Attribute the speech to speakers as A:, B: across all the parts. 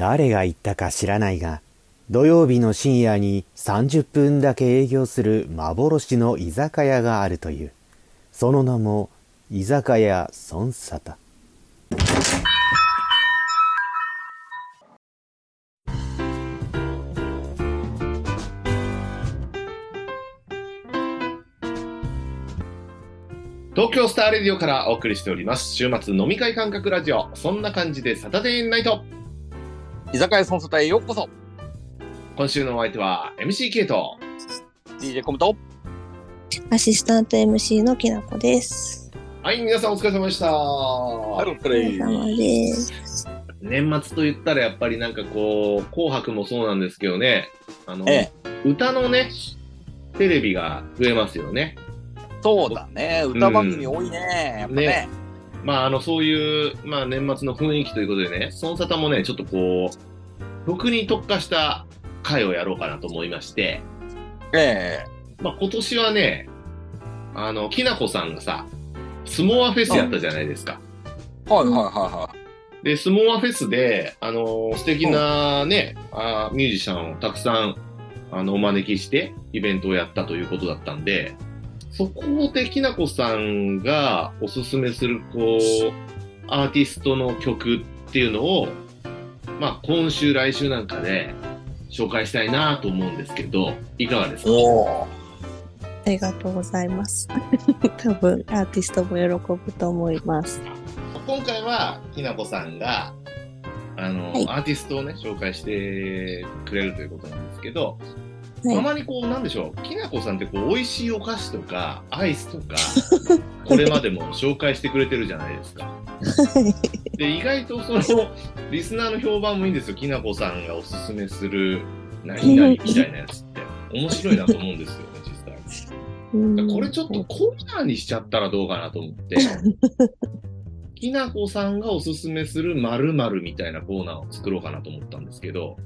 A: 誰が言ったか知らないが、土曜日の深夜に30分だけ営業する幻の居酒屋があるという。その名も、居酒屋孫沙汰。
B: 東京スターレディオからお送りしております週末飲み会感覚ラジオそんな感じでサタデーナイト
C: 居酒屋孫沙へようこそ。
B: 今週のお相手は MCK と。
C: DJ コムと
D: アシスタント MC のきなこです。
B: はい皆さんお疲れ様でした。
C: はいお疲
D: れ。様です。
B: 年末と言ったらやっぱりなんかこう「紅白」もそうなんですけどね。あの、
C: え
B: 歌のねテレビが増えますよね。
C: そうだね。歌番組多いね、やっぱね。
B: ねまああのそういう、まあ、年末の雰囲気ということでね孫沙汰もねちょっとこう曲に特化した回をやろうかなと思いまして、
C: え
B: まあ、今年はねあのきなこさんがさスモアフェスやったじゃないですか。
C: えはいはいはいは
B: で、スモアフェスで、あの素敵なね、あーミュージシャンをたくさん、あの、お招きして、イベントをやったということだったんで、そこできなこさんがおすすめする、こう、アーティストの曲っていうのを、まあ、今週、来週なんかで紹介したいなと思うんですけど、いかがですか？
D: ありがとうございます。多分アーティストも喜ぶと思います。
B: 今回はきなこさんがあの、
D: はい
B: アーティストをね紹介してくれるということなんですけど、
D: はい
B: たまにこうなんでしょうきなこさんってこう美味しいお菓子とか アイスとかこれまでも紹介してくれてるじゃないですか。で意外とそのリスナーの評判もいいんですよきなこさんがおすすめする何々みたいなやつって面白いなと思うんですよね実際。
D: うん
B: これちょっとコーナーにしちゃったらどうかなと思って。きなこさんがおすすめする〇〇みたいなコーナーを作ろうかなと思ったんですけど、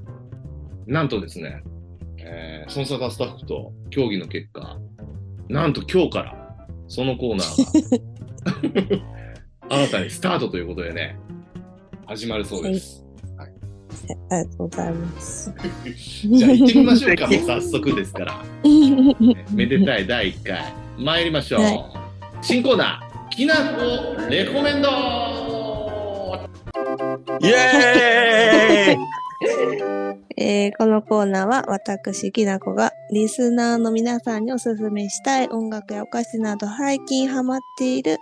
B: なんとですね、えー、孫沙汰スタッフと協議の結果、なんと今日からそのコーナーが 新たにスタートということでね、始まるそうです。
D: ありがとうございます。
B: じゃあ行ってみましょうか、もう早速ですから。ね めでたい第1回。参りましょう、
D: はい。
B: 新コーナーきなこレコメンド。
C: イエーイ
D: えーこのコーナーは私きなこがリスナーの皆さんにおすすめしたい音楽やお菓子など最近ハマっている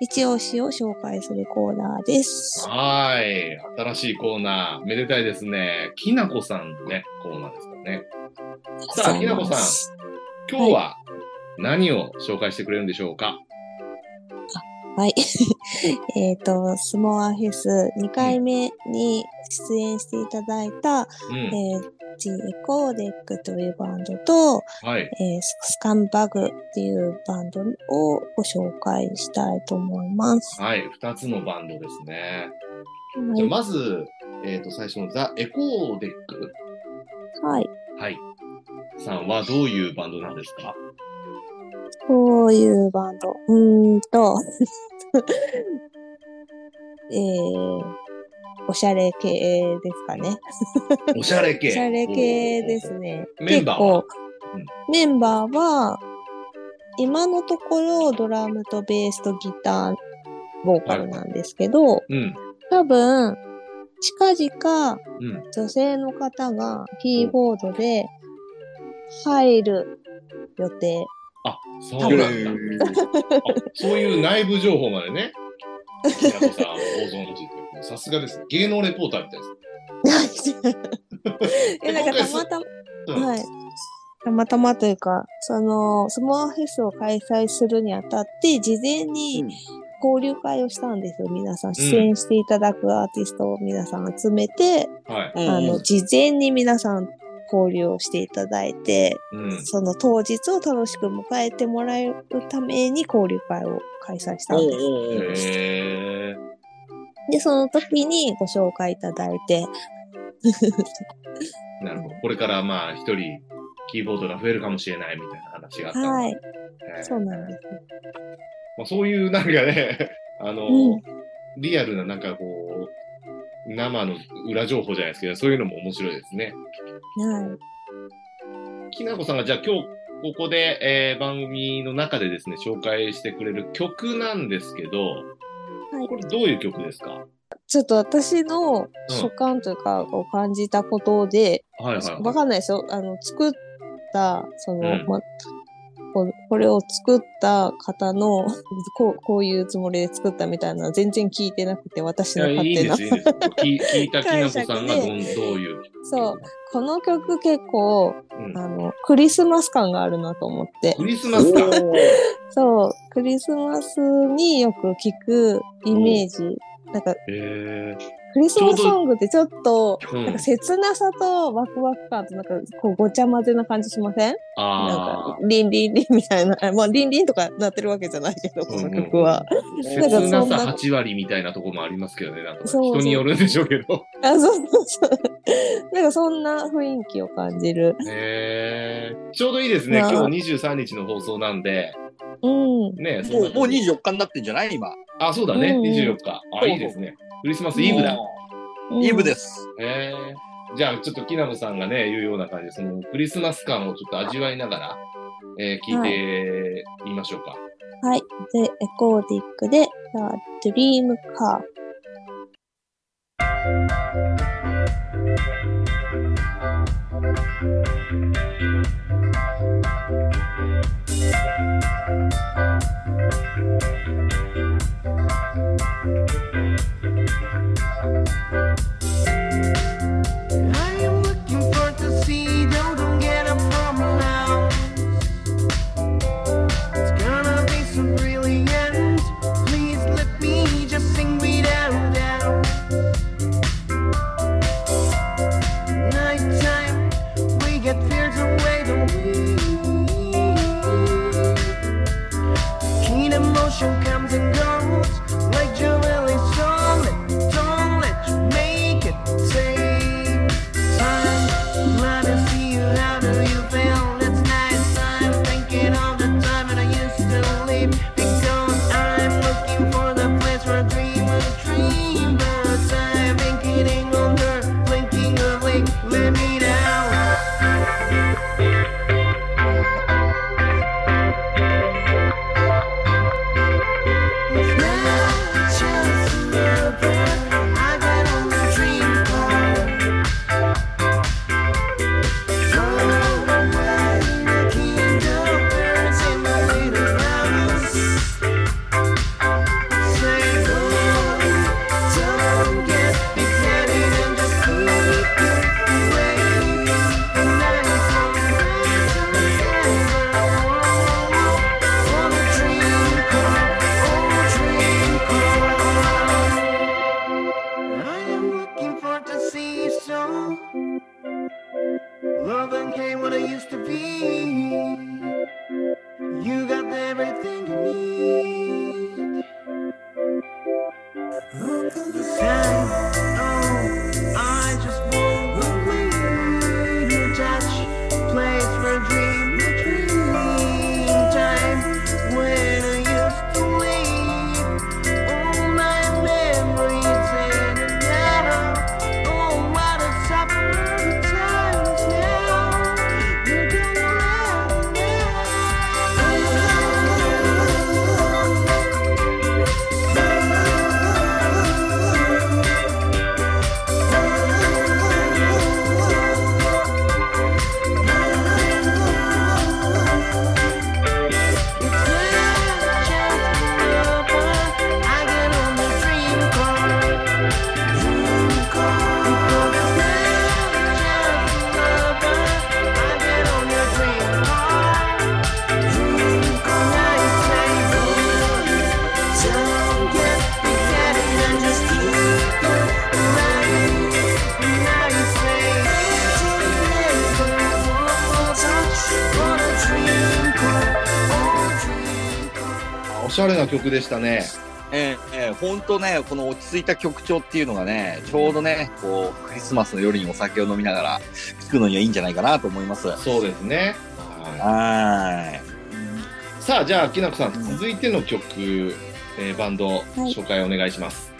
D: 一押しを紹介するコーナーです。
B: はい。新しいコーナー。めでたいですね。きなこさんのねコーナーですからね。さあきなこさん今日は何を紹介してくれるんでしょうか、
D: はい。えっと、スモアフェス2回目に出演していただいた、
B: うん。
D: えー、ジエコーデックというバンドと、
B: はい。
D: えーススカンバグっていうバンドをご紹介したいと思います。
B: はい2つのバンドですね。じゃあ
D: はい。
B: まず、えー、と最初のザ・エコーデック。
D: はい。
B: はい。さんはどういうバンドなんですか？
D: こういうバンド。うーんと、えー、おしゃれ系ですかね。
B: おしゃれ系
D: おしゃれ系ですね。
B: メンバーは？
D: 結構メンバーは、今のところドラムとベースとギター、ボーカルなんですけど、
B: うん
D: 多分、近々
B: うん。
D: 女性の方がキーボードで入る予定。
B: あ、そうなんだ。あそういう内部情報までね。きなこさん、ご存知というさすがですね。芸能レポーターみたいです。
D: え、なんかたまたま、
B: うん
D: はい。たまたまというか、その、スモアフェスを開催するにあたって、事前に交流会をしたんですよ。皆さん、出演していただくアーティストを皆さん集めて、
B: はい。
D: あの、事前に皆さん交流をしていただいて、
B: うん。
D: その当日を楽しく迎えてもらえるために交流会を開催したんです。で、その時にご紹介いただいて、
B: なるほど。これからまあ、一人、キーボードが増えるかもしれないみたいな話があった
D: はい、そうなんです。
B: まあ、そういうなんかね、あの、
D: うん
B: リアルななんかこう、生の裏情報じゃないですけど、そういうのも面白いですね。
D: はい。
B: きなこさんがじゃあ今日ここで、えー番組の中でですね、紹介してくれる曲なんですけど、
D: はい
B: これどういう曲ですか？
D: ちょっと私の所感というか、を感じたことで、
B: はいはい、はい。
D: わかんないですよ。あの、作った、その、
B: うん
D: ま、ここれを作った方の、こう、こういうつもりで作ったみたいな全然聞いてなくて、私の勝手な。
B: いいんです、いいんです。聞 聞いたきなこさんがどんどういう。
D: そう。この曲結構、
B: うん
D: あの、クリスマス感があるなと思って。
B: クリスマスか。
D: そう。クリスマスによく聞くイメージ。なんか、
B: へ
D: クリスマスソングってちょっと、なんか切なさとワクワク感となんかこうごちゃ混ぜな感じしません？なん
B: あ
D: か、リンリンリンみたいな。まあ、リンリンとかなってるわけじゃないけど、この曲は。
B: あ、切
D: なんか
B: なさ
D: そんな
B: 8割みたいなとこもありますけどね、なんか
D: そうそう
B: 人によるんでしょうけど。
D: あ、そうそうそう。なんかそんな雰囲気を感じる。
B: へーちょうどいいですね。
D: まあ
B: 今日23日の放送なんで、
D: うん。
B: ね、そ
C: もう、もう
B: に
C: 24日になってんじゃない？今。
B: あ、そうだね、
D: うん
B: 24日。あ、いいですね。クリスマスイブだ。
D: うん
C: イブです。
B: へーじゃあ、ちょっときなこさんがね、言うような感じで、そのクリスマス感をちょっと味わいながら、えー聞いてみましょうか。
D: はい。で、エコーディックで、The Dream Car。
E: I
B: 曲でしたね。
C: ええええほんとね、この落ち着いた曲調っていうのがね、ちょうどね、こう、クリスマスの夜にお酒を飲みながら聴くのにはいいんじゃないかなと思います。は
B: そうですね。はい。さあ、じゃあ、きなこさん、続いての曲、えーバンド、紹介お願いします。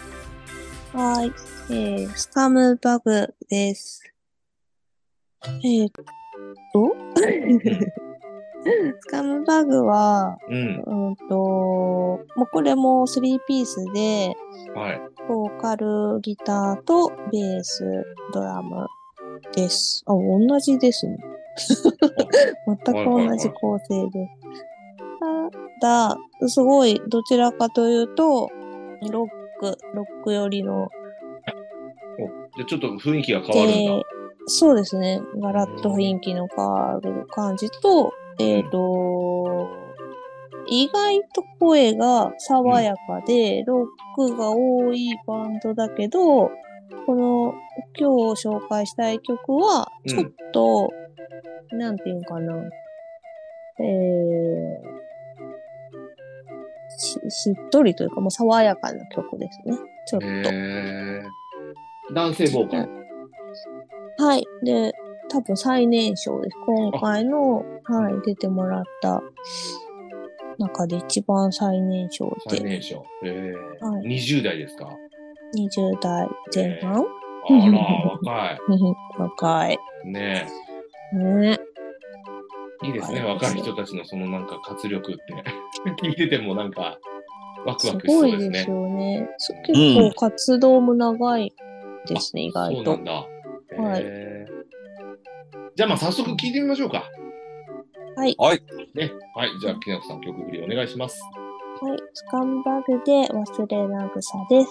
F: はい。えー、スカムバグです。えー、っと、スカムバグは、
B: うん。
F: うんと、もうこれも3ピースで、
B: はい。
F: ボーカル、ギターとベース、ドラムです。あ、同じですね。全く同じ構成です。ただ、すごい、どちらかというと、ロック、ロック寄りの、
B: おじゃあちょっと雰囲気が変わるんだ。
F: で、そうですね。ガラッと雰囲気の変わる感じと、えっ、と、意外と声が爽やかで、ロックが多いバンドだけど、この今日紹介したい曲は、ちょっと、なんていうんかな。えーし、しっとりというか、もう爽やかな曲ですね。ちょっと。
B: へー男性ボーカル。
F: はい。で、多分最年少です。今回の、はい、出てもらった中で一番最年少で、
B: 最年少。へー
F: はい
B: 20代ですか
F: ？20代前半
B: あら、若
F: 若い。
B: い。ね
F: ね。
B: え。いいですね、
F: はい
B: 若い人たちのそのなんか活力って。聞いててもなんか、ワク
F: す
B: ワクしそ
F: ごいです
B: うですね。
F: よね。そ結構活動も長いですね、意外と
B: そうなん。だ。
F: はい
B: じゃあまあ早速聞いてみましょうか。
F: はい。
C: はい。
B: ね。はい。じゃあ、きなこさん曲振りお願いします。
F: はい。スカンバグで忘れなぐさです。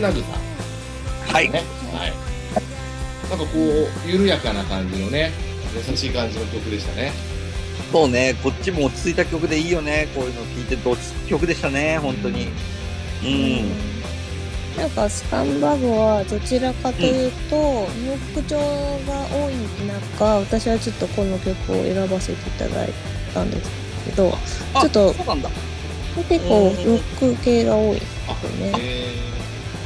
B: なぐさ。
C: はい。
B: ね。はい。なんかこう、緩やかな感じのね、優しい感じの曲でしたね。
C: そうね、こっちも落ち着いた曲でいいよね。こういうの聞いてて落ち着く曲でしたね、本当に。うん。
F: なんかスカンバグはどちらかというと、無口調が多い中、私はちょっとこの曲を選ばせていただいたんですけど、
C: あ
F: ちょっと。
D: 結構ロック系が多いですね。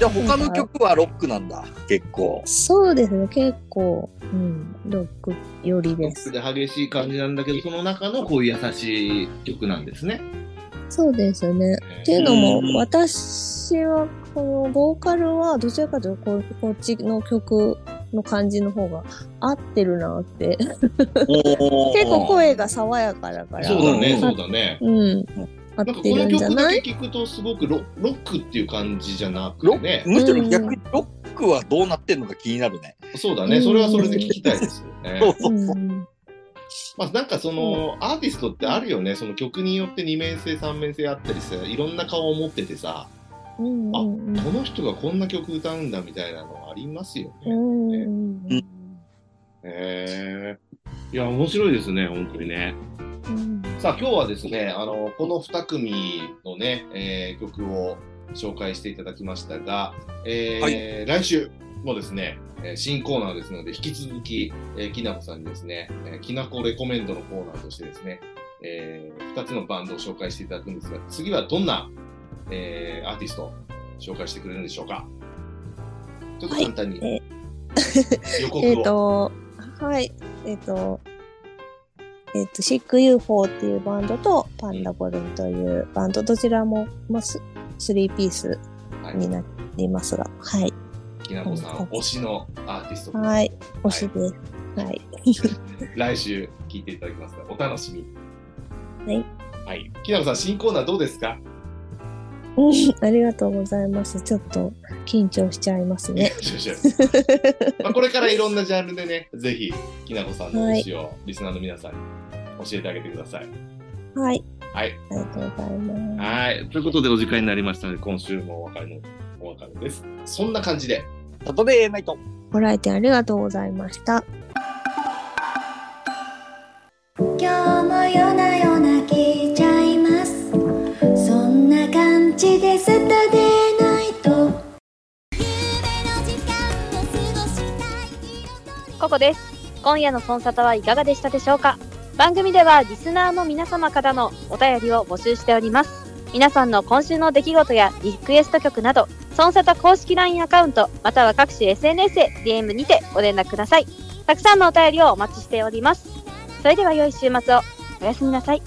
B: え
C: じゃあ他の曲はロックなんだ、結構。
D: そうですね、結構、うん、ロック寄りです。
B: ックで激しい感じなんだけど、その中のこういう優しい曲なんですね。
D: そうですね。っていうの
C: うん
D: も、私は、このボーカルは、どちらかというとこ、こっちの曲の感じの方が合ってるなって。結構声が爽やかだから。
B: そうだね、
C: うん
B: そうだね。
D: うん。合
B: なんか
D: ってるん
B: この曲だ
D: じゃない
B: け聞くとすごくロロックっていう感じじゃなく
C: ロ
B: てね。
C: むしろ逆にロックはどうなってんのか気になるね。
B: そうだね。それはそれで聞きたいですよね。
C: そうそうそう。
D: うん
B: まあなんかそのアーティストってあるよね。その曲によって二面性三面性あったりさ、いろんな顔を持っててさ、
D: うん
B: あ、
D: うん
B: この人がこんな曲歌うんだみたいなのありますよね。
D: うんうん
B: へえ。いや、面白いですね、本当にね。
D: うん。
B: さあ、今日はですね、あの、この2組のね、えー曲を紹介していただきましたが、えー来週もですね、えー新コーナーですので、引き続き、えーきなこさんにですね、えーきなこレコメンドのコーナーとしてですね、え2つのバンドを紹介していただくんですが、次はどんな、えーアーティストを紹介してくれるんでしょうか？ちょっと簡単に
D: はい。え
B: 予告を。
D: えっ、と、はい、えっ、と、えっ、と、シック UFO っていうバンドと、パンダボルンというバンド、どちらも、まあ、ス3ピース
B: はい
D: になりますが、はい。
B: きなこさん推しのアーティスト、
D: はい、推しです。はい。
B: 来週聞いていただきますが、お楽しみに。
D: はい。
B: はい。きなこさん、新コーナーどうですか？
D: うん ありがとうございます。ちょっと緊張しちゃいますね。
B: まあこれからいろんなジャンルでね、ぜひ、きなこさんの推しをリスナーの皆さんに教えてあげてください。
D: はい、
B: はい。
D: ありがとうございます。
B: はい。ということで、お時間になりましたので、今週もお別れのお別れです。そんな感じで、
C: サタデーナイト。
D: ご来店ありがとうございました。
G: 今日も夜な夜な聞感じでスタデーナイト
H: ココです。今夜のソンサタはいかがでしたでしょうか？番組ではリスナーの皆様からのお便りを募集しております。皆さんの今週の出来事やリクエスト曲など、ソンサタ公式 LINE アカウント、または各種 SNS で DM にてご連絡ください。たくさんのお便りをお待ちしております。それでは良い週末を。おやすみなさい。